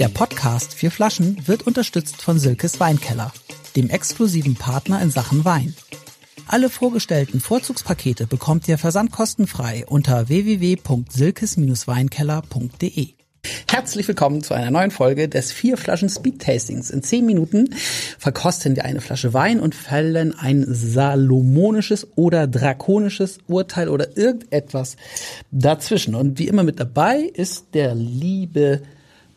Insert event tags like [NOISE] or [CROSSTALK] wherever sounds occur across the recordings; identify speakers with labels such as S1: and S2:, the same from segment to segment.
S1: Der Podcast Vier Flaschen wird unterstützt von Silkes Weinkeller, dem exklusiven Partner in Sachen Wein. Alle vorgestellten Vorzugspakete bekommt ihr versandkostenfrei unter www.silkes-weinkeller.de. Herzlich willkommen zu einer neuen Folge des Vier Flaschen Speed Tastings. In zehn Minuten verkosten wir eine Flasche Wein und fällen ein salomonisches oder drakonisches Urteil oder irgendetwas dazwischen. Und wie immer mit dabei ist der liebe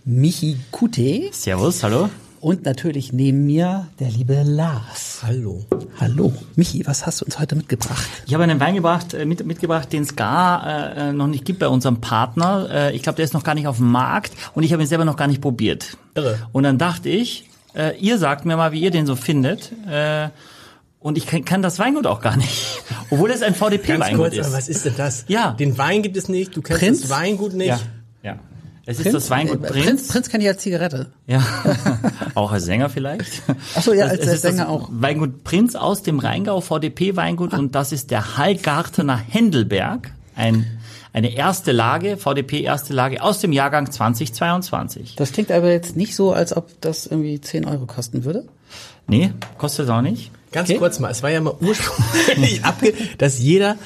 S1: Michi Kute.
S2: Servus, hallo.
S1: Und natürlich neben mir der liebe Lars.
S3: Hallo.
S1: Hallo. Michi, was hast du uns heute mitgebracht?
S2: Ich habe einen Wein gebracht, äh, mit, mitgebracht, den es gar äh, noch nicht gibt bei unserem Partner. Äh, ich glaube, der ist noch gar nicht auf dem Markt und ich habe ihn selber noch gar nicht probiert.
S3: Irre.
S2: Und dann dachte ich, äh, ihr sagt mir mal, wie ihr den so findet. Äh, und ich kann, kann das Weingut auch gar nicht. [LAUGHS] Obwohl es ein VDP-Weingut
S3: kurz,
S2: ist.
S3: aber was ist denn das?
S2: Ja.
S3: Den Wein gibt es nicht, du kennst
S1: Prinz?
S3: das Weingut nicht.
S2: ja, ja. Es ist das Weingut
S1: Äh,
S2: Prinz.
S1: Prinz, Prinz kann ja als Zigarette.
S2: Ja, [LAUGHS] auch als Sänger vielleicht.
S1: Ach so, ja,
S2: Es-
S1: als
S2: ist
S1: Sänger
S2: das
S1: auch.
S2: Weingut Prinz aus dem Rheingau, VDP-Weingut und das ist der Hallgartener Händelberg, ein, eine erste Lage, VDP erste Lage aus dem Jahrgang 2022.
S1: Das klingt aber jetzt nicht so, als ob das irgendwie 10 Euro kosten würde.
S2: Nee, kostet auch nicht.
S3: Ganz
S1: Okay.
S3: kurz mal, es war ja mal ursprünglich [LAUGHS] abge, dass jeder,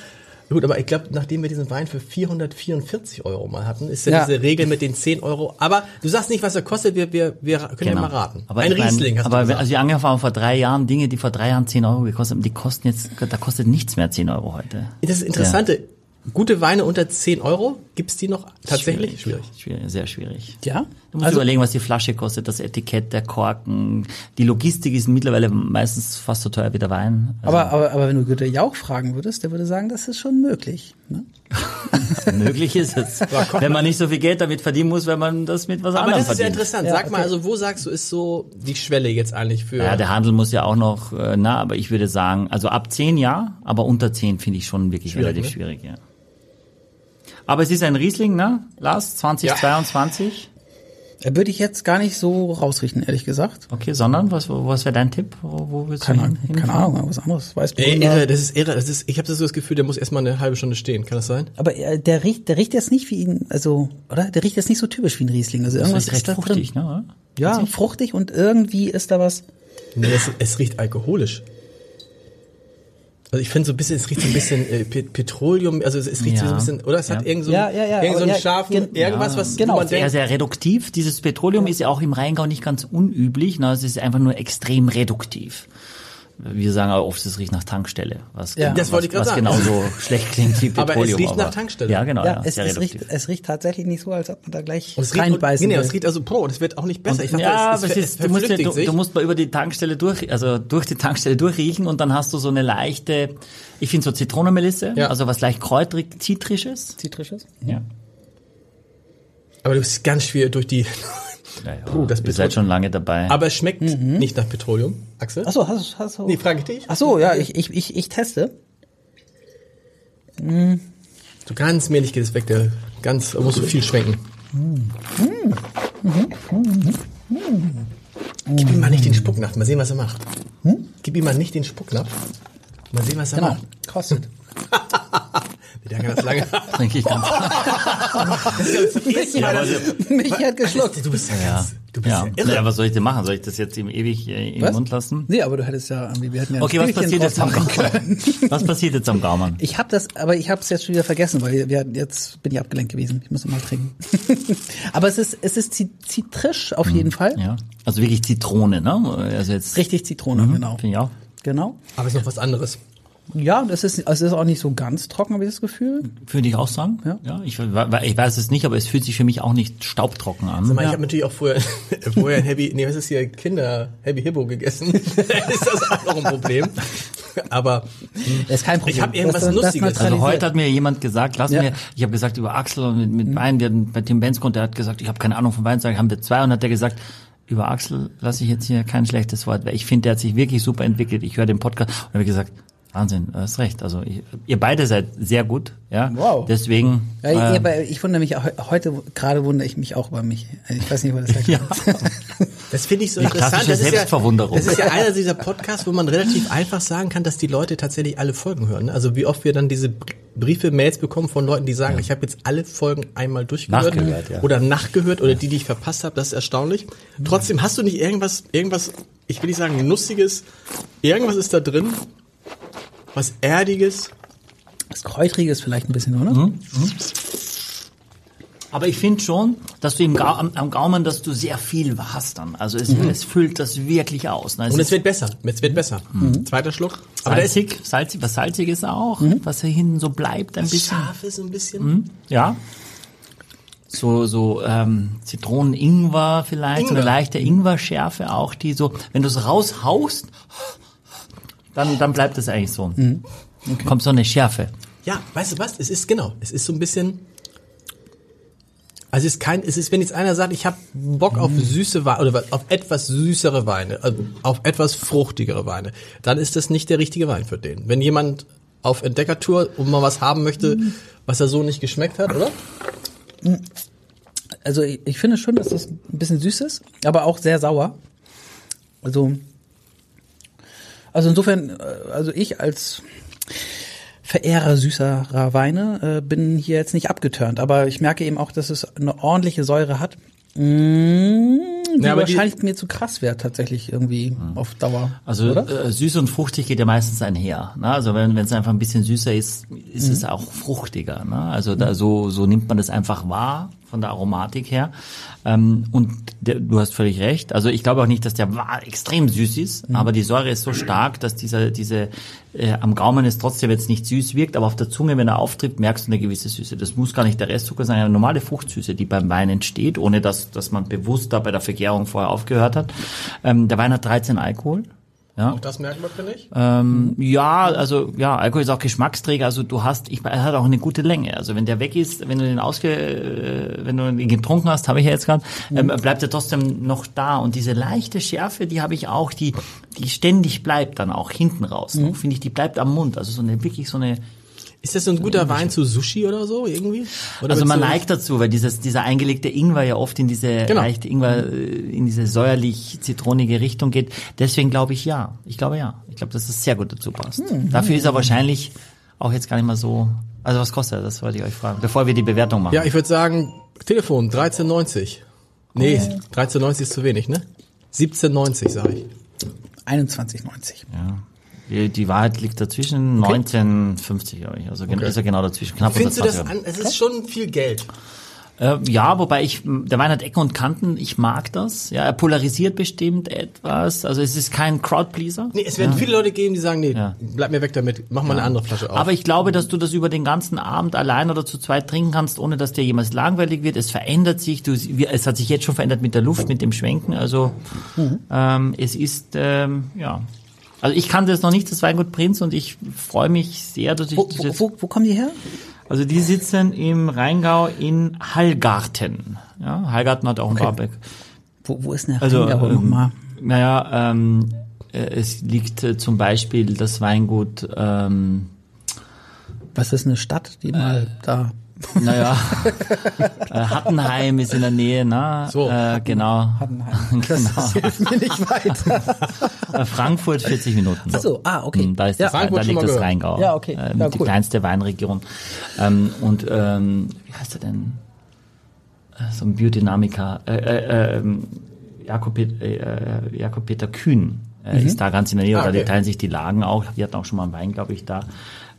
S3: gut, aber ich glaube, nachdem wir diesen Wein für 444 Euro mal hatten, ist ja,
S1: Ja.
S3: diese Regel mit den 10 Euro. Aber du sagst nicht, was er kostet, wir, wir, wir können ja mal raten.
S2: Genau. Aber
S3: Ein
S2: ich mein,
S3: Riesling hast
S2: aber
S3: du gesagt.
S2: also wir angefangen haben vor drei Jahren, Dinge, die vor drei Jahren 10 Euro gekostet haben, die kosten jetzt, da kostet nichts mehr 10 Euro heute.
S3: das Interessante. Gute Weine unter 10 Euro, gibt's die noch tatsächlich? Schwierig.
S2: Schwierig, sehr schwierig.
S1: Ja?
S2: Du musst
S1: Also-
S2: überlegen, was die Flasche kostet, das Etikett, der Korken. Die Logistik ist mittlerweile meistens fast so teuer wie der Wein. Also
S1: Aber, aber, aber wenn du Güter Jauch fragen würdest, der würde sagen, das ist schon möglich. Ne? [LAUGHS]
S2: möglich ist es. [LAUGHS] wenn man nicht so viel Geld damit verdienen muss, wenn man das mit was
S3: Aber
S2: anderem
S3: das ist ja
S2: verdient.
S3: interessant.
S1: Ja,
S3: Sag mal,
S1: okay.
S3: also wo sagst du, ist so die Schwelle jetzt eigentlich für...
S2: Ja, der Handel muss ja auch noch, äh, na, aber ich würde sagen, also ab 10 ja, aber unter 10 finde ich schon wirklich
S3: Schwierig,
S2: relativ
S3: ne?
S2: schwierig, ja. Aber es ist ein Riesling, ne, Lars, 2022.
S1: Äh, Würde ich jetzt gar nicht so rausrichten, ehrlich gesagt.
S2: Okay, sondern, was, was wäre dein Tipp? Wo, wo willst du
S1: Keine,
S2: hin,
S1: Ahnung, keine
S2: hinfahren?
S1: Ahnung, was anderes.
S3: Ey,
S1: Weißburgunder.
S3: irre, das ist irre. Das ist, ich habe so das Gefühl, der muss erstmal eine halbe Stunde stehen. Kann das sein?
S1: Aber äh, der riecht, der riecht jetzt nicht wie ein, also, oder? Der riecht jetzt nicht so typisch wie ein Riesling. Also
S2: Das
S1: irgendwas
S2: ist
S1: ist,
S2: recht
S1: da
S2: fruchtig,
S1: drin.
S2: ne? oder?
S1: Ja, fruchtig und irgendwie ist da was.
S3: Nee, es, es riecht alkoholisch. Also ich finde so ein bisschen, es riecht so ein bisschen äh, Pe- Petroleum, also es, es riecht so
S2: Ja.
S3: ein bisschen, oder? Es hat
S2: Ja.
S3: irgend so,
S1: Ja, ja, ja,
S3: irgend so einen
S1: ja,
S3: scharfen,
S1: gen-
S3: irgendwas,
S2: Ja,
S3: was
S1: genau.
S3: man
S2: Sehr,
S3: denkt,
S2: sehr reduktiv. Dieses Petroleum ist ja auch im Rheingau nicht ganz unüblich. Ne? Es ist einfach nur extrem reduktiv. Wir sagen auch oft, es riecht nach Tankstelle. Was,
S1: Ja.
S3: Das wollte ich
S2: was,
S3: gerade
S2: was
S3: sagen.
S2: genauso [LAUGHS] schlecht klingt wie
S3: Aber es
S2: Petroleum.
S3: riecht nach Tankstelle.
S2: Ja, genau.
S1: Ja,
S2: Ja,
S1: es, es, riecht, es riecht tatsächlich nicht so, als ob man da gleich
S3: und es riecht, und,
S1: reinbeißen
S3: nee, nee,
S1: will.
S3: es riecht also, Bro, das wird auch nicht besser. Ich dachte,
S2: ja,
S3: es,
S2: aber es
S3: es,
S2: ist, du, musst, ja- du, du musst mal über die Tankstelle durch, also durch die Tankstelle durchriechen und dann hast du so eine leichte, ich finde so Zitronenmelisse,
S3: Ja.
S2: also was leicht kräutrig, zitrisches.
S1: Zitrisches?
S2: Ja.
S3: aber du bist ganz schwer durch die,
S2: Ja, ja.
S3: Puh, das
S2: Ihr seid
S3: Petro-
S2: schon lange dabei.
S3: aber es schmeckt nicht nach Petroleum, Axel.
S1: Achso, hast, hast du.
S3: Nee, frage ich dich.
S1: Ach so, ja, ich, ich, ich, ich teste.
S3: So ganz mählich geht es weg, der ganz, da musst du viel schwenken. Gib ihm mal nicht den Spucknapf, mal sehen, was er macht. Gib ihm mal nicht den Spucknapf. Mal sehen, was er
S1: Genau.
S3: macht.
S1: Kostet.
S3: Der kann das lange. [LAUGHS]
S2: Trinke ich ganz. [LAUGHS]
S3: ja, aber
S1: Mich hat geschluckt.
S3: du bist ja,
S2: Ja.
S3: du bist ja,
S2: Ja.
S3: irre.
S2: ja, was soll ich denn machen? Soll ich das jetzt ihm ewig äh, im
S1: Was?
S2: Mund lassen?
S1: Nee, aber du hättest ja irgendwie, wir hätten ja
S2: Okay, was passiert jetzt am Gaumann? [LAUGHS] Was passiert jetzt am Gaumann?
S1: Ich habe das, aber ich habe es jetzt schon wieder vergessen, weil wir, jetzt bin ich abgelenkt gewesen. Ich muss noch mal trinken. aber es ist, es ist zi- zitrisch auf jeden Fall.
S2: Ja, also wirklich Zitrone, ne? Also jetzt
S1: Richtig Zitrone, genau.
S2: finde ich auch.
S1: Genau.
S3: Aber es ist noch was anderes.
S1: Ja, das ist, es ist auch nicht so ganz trocken, habe ich das Gefühl.
S2: Würde ich auch sagen.
S1: Ja.
S2: ich, we- ich weiß es nicht, aber es fühlt sich für mich auch nicht staubtrocken an.
S3: Mal,
S1: Ja.
S3: ich habe natürlich auch vorher, [LAUGHS] vorher ein Happy, nee, was ist hier, Kinder Happy Hippo gegessen. [LAUGHS] ist das auch noch ein Problem. Aber
S1: Das ist kein Problem.
S3: Ich hab irgendwas
S1: das, das
S3: Lustiges.
S2: Also
S1: neutralisiert.
S2: heute hat mir jemand gesagt, lass
S1: Ja.
S2: mir, ich habe gesagt über Axel und mit, mit Wein, wir hatten bei Tim Benskund, der hat gesagt, ich habe keine Ahnung von Wein, sag ich, haben wir zwei und hat der gesagt, über Axel lasse ich jetzt hier kein schlechtes Wort, weil ich finde, der hat sich wirklich super entwickelt. Ich höre den Podcast und habe gesagt, Wahnsinn, du hast recht. Also ich, ihr beide seid sehr gut, ja.
S1: Wow.
S2: Deswegen.
S1: Ja,
S2: äh,
S1: aber ich wundere mich auch, heute, gerade wundere ich mich auch über mich. Ich weiß nicht, wo das herkommt. [LAUGHS]
S2: ja.
S3: Das finde ich so
S2: Die
S3: interessant. Das ist, ja,
S2: Selbstverwunderung.
S3: das ist ja einer dieser Podcasts, wo man relativ einfach sagen kann, dass die Leute tatsächlich alle Folgen hören. Also wie oft wir dann diese Br- Briefe, Mails bekommen von Leuten, die sagen, ich habe jetzt alle Folgen einmal durchgehört
S2: Nachgehört, ja.
S3: oder nachgehört oder die, die ich verpasst habe. Das ist erstaunlich. Trotzdem hast du nicht irgendwas, irgendwas, ich will nicht sagen nussiges, irgendwas ist da drin, was erdiges.
S1: Das Kräutrige ist vielleicht ein bisschen, oder?
S2: Mhm. Aber ich finde schon, dass du im Ga am, am Gaumen, dass du sehr viel hast dann. Also es, es füllt das wirklich aus. Ne?
S3: Und es
S2: ist
S3: wird besser. Es wird besser. Zweiter Schluck. Aber ist
S2: salzig, salzig, was salziges auch, was hier hinten so bleibt ein bisschen.
S3: scharf ist ein bisschen.
S2: Ja. So, so ähm, Zitronen, Ingwer vielleicht, so eine
S3: Ingwer.
S2: leichte Ingwer-Schärfe auch, die so, wenn du es raushaust, dann, dann bleibt es eigentlich so. Kommt so eine Schärfe.
S3: Ja, weißt du was? Es ist genau. Es ist so ein bisschen. Also es ist kein, es ist, wenn jetzt einer sagt, ich habe Bock auf süße Weine oder auf etwas süßere Weine, also auf etwas fruchtigere Weine, dann ist das nicht der richtige Wein für den. Wenn jemand auf Entdeckertour und mal was haben möchte, was er so nicht geschmeckt hat, oder?
S1: Also ich, ich finde schon, dass das ein bisschen süß ist, aber auch sehr sauer. Also, also insofern, äh, also ich als Verehrer süßerer Weine äh, bin hier jetzt nicht abgeturnt, aber ich merke eben auch, dass es eine ordentliche Säure hat. Mmh, die
S3: Ja, aber die-
S1: wahrscheinlich mir zu krass wäre tatsächlich irgendwie auf Dauer.
S2: Also äh, süß und fruchtig geht ja meistens einher. Ne? Also wenn wenn es einfach ein bisschen süßer ist, ist es auch fruchtiger. Ne? Also da, so so nimmt man das einfach wahr von der Aromatik her. Ähm, und der, du hast völlig recht. Also ich glaube auch nicht, dass der extrem süß ist, aber die Säure ist so stark, dass dieser diese äh, am Gaumen es trotzdem jetzt nicht süß wirkt, aber auf der Zunge, wenn er auftritt, merkst du eine gewisse Süße. Das muss gar nicht der Restzucker sein, eine normale Fruchtsüße, die beim Wein entsteht, ohne dass dass man bewusst da bei der Vergärung vorher aufgehört hat. Ähm, der Wein hat 13 Alkohol. Ja.
S3: Auch das merkt man, finde ich.
S2: Ähm, ja, also ja, Alkohol ist auch Geschmacksträger. Also du hast, ich, er hat auch eine gute Länge. Also wenn der weg ist, wenn du den ausge, äh, wenn du ihn getrunken hast, habe ich ja jetzt gerade, ähm, bleibt er trotzdem noch da. Und diese leichte Schärfe, die habe ich auch, die, die ständig bleibt dann auch hinten raus. noch, Finde ich, die bleibt am Mund. Also so eine wirklich so eine.
S3: Ist das so ein guter Wein zu Sushi oder so irgendwie? Oder
S2: Also man
S3: so-
S2: neigt dazu, weil dieses, dieser eingelegte Ingwer ja oft in diese
S3: Genau.
S2: leichte Ingwer, äh, in diese säuerlich-zitronige Richtung geht. Deswegen glaube ich ja. Ich glaube ja. Ich glaube, dass es sehr gut dazu passt. Dafür ist er wahrscheinlich auch jetzt gar nicht mal so. Also was kostet er? Das wollte ich euch fragen, bevor wir die Bewertung machen.
S3: Ja, ich würde sagen, Telefon 13,90. Nee, 13,90 ist zu wenig, ne? 17,90 sage ich.
S1: 21,90.
S2: Ja. Die, die Wahrheit liegt dazwischen 1950, glaube ich. Also gen- ist er genau dazwischen. Knapp
S3: Findest du das
S2: 20
S3: an? Es ist schon viel Geld.
S2: Äh, ja, wobei ich, der Wein hat Ecken und Kanten, ich mag das. Ja, er polarisiert bestimmt etwas. Also es ist kein Crowdpleaser.
S3: Nee, es werden viele Leute geben, die sagen, nee,
S2: Ja.
S3: bleib mir weg damit, mach mal eine andere Flasche auf.
S2: Aber ich glaube, dass du das über den ganzen Abend allein oder zu zweit trinken kannst, ohne dass dir jemals langweilig wird. Es verändert sich. Du, es hat sich jetzt schon verändert mit der Luft, mit dem Schwenken. Also ähm, es ist ähm, ja. Also ich kannte es noch nicht, das Weingut Prinz, und ich freue mich sehr, dass ich
S1: Wo,
S2: das
S1: wo,
S2: jetzt.
S1: wo, wo kommen die her?
S2: Also die sitzen im Rheingau in Hallgarten. Ja, Hallgarten hat auch ein Barbeck.
S1: Wo, wo ist denn der
S2: Also,
S1: Rheingau
S2: ähm,
S1: nochmal?
S2: naja, ähm, äh, es liegt äh, zum Beispiel das Weingut, ähm,
S1: Was ist eine Stadt, die mal da...
S2: naja, [LAUGHS] äh, Hattenheim ist in der Nähe, ne?
S3: So.
S2: Äh, genau.
S1: Hattenheim. [LAUGHS] Das hilft mir nicht weiter.
S2: Äh, Frankfurt 40 Minuten.
S1: Ach so, ah, okay.
S2: Mm, Da, ist
S1: Ja.
S2: das, da
S3: Frankfurt schon
S2: liegt das
S3: gehört.
S2: Rheingau.
S1: Ja, okay.
S2: Äh,
S1: Ja,
S2: die
S1: cool.
S2: kleinste Weinregion. Ähm, und ähm, wie heißt er denn? Äh, So ein Biodynamiker. Äh, äh, ähm, Jakob, äh, Jakob Peter Kühn äh, ist da ganz in der Nähe.
S3: Ah,
S2: Oder die
S3: okay.
S2: teilen sich die Lagen auch. Die hatten auch schon mal einen Wein, glaube ich, da.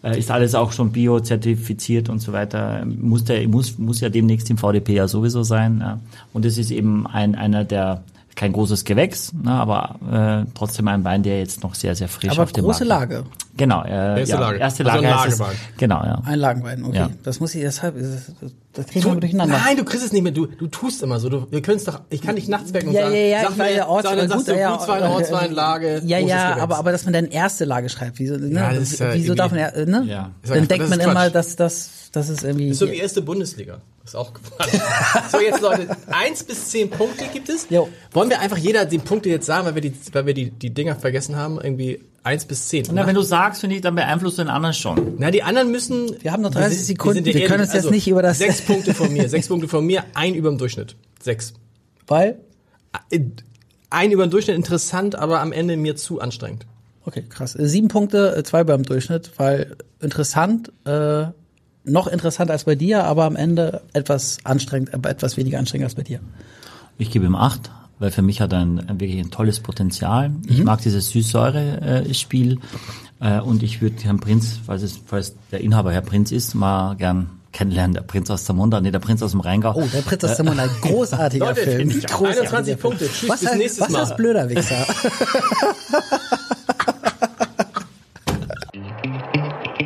S2: Äh, ist alles auch schon biozertifiziert und so weiter. Muss, der, muss, muss ja demnächst im VDP ja sowieso sein. Und es ist eben ein, einer der kein großes Gewächs, ne, aber äh, trotzdem ein Wein, der jetzt noch sehr, sehr frisch
S1: Aber
S2: auf dem
S1: große
S2: Markt ist.
S1: Lage.
S2: Genau, äh,
S3: Erste
S2: ja,
S3: Lage.
S2: Erste
S3: Also
S2: Lage
S3: ein
S2: heißt es.
S3: Lagewein.
S2: Genau, ja.
S1: Ein Lagenwein, okay.
S2: Ja.
S1: Das muss ich deshalb, das, das, das kriegen wir durcheinander.
S3: Nein, du kriegst es nicht mehr. Du, du tust immer so. Du, wir können es doch. Ich kann dich nachts wecken und
S1: Ja,
S3: sagen,
S1: ja, ja,
S3: sag mir,
S1: ja, Orts-
S3: sag, dann
S1: gut,
S3: sagst du
S1: ja,
S3: Gutswein,
S1: äh,
S3: Ortsweinlage.
S1: Ja, ja,
S3: Gewächs.
S1: aber, aber dass man dann erste Lage schreibt, wieso, ne?
S3: Ja, das ist
S1: wieso darf man, ja, ne?
S2: Ja.
S1: Dann denkt
S3: das
S1: man immer, dass das, das ist irgendwie.
S3: ist so wie erste Bundesliga. Ist auch Quatsch. [LAUGHS] so, jetzt Leute, eins bis zehn Punkte gibt es.
S1: Jo.
S3: Wollen wir einfach jeder die Punkte jetzt sagen, weil wir die, weil wir die, die Dinger vergessen haben? Irgendwie Eins bis zehn.
S2: Na, wenn du sagst, finde ich, dann beeinflusst du den anderen schon.
S3: Na, die anderen müssen.
S1: Wir haben noch 30
S3: sind-
S1: Sekunden,
S3: sind
S1: wir können uns jetzt nicht über das-
S3: Sechs Punkte von mir, [LAUGHS] sechs Punkte von mir, ein über dem Durchschnitt. Sechs.
S1: Weil?
S3: Ein über dem Durchschnitt interessant, aber am Ende mir zu anstrengend.
S1: Okay, krass. Sieben Punkte, äh, zwei beim Durchschnitt, weil interessant, äh, noch interessanter als bei dir, aber am Ende etwas anstrengend, aber etwas weniger anstrengend als bei dir.
S2: Ich gebe ihm acht, weil für mich hat er ein, ein wirklich ein tolles Potenzial. Ich mag dieses Süß-Säure-Spiel äh, und ich würde Herrn Prinz, falls, es, falls der Inhaber Herr Prinz ist, mal gern kennenlernen. Der Prinz aus Zamunda, nee, der Prinz aus dem Rheingau.
S1: Oh, der Prinz aus Zamunda, ein großartiger
S3: Leute,
S1: Film. Großartiger
S3: 21
S1: Film.
S3: Punkte. Tschüss,
S1: was
S3: bis
S1: heißt,
S3: nächstes
S1: was
S3: Mal.
S1: heißt blöder Wichser? [LAUGHS]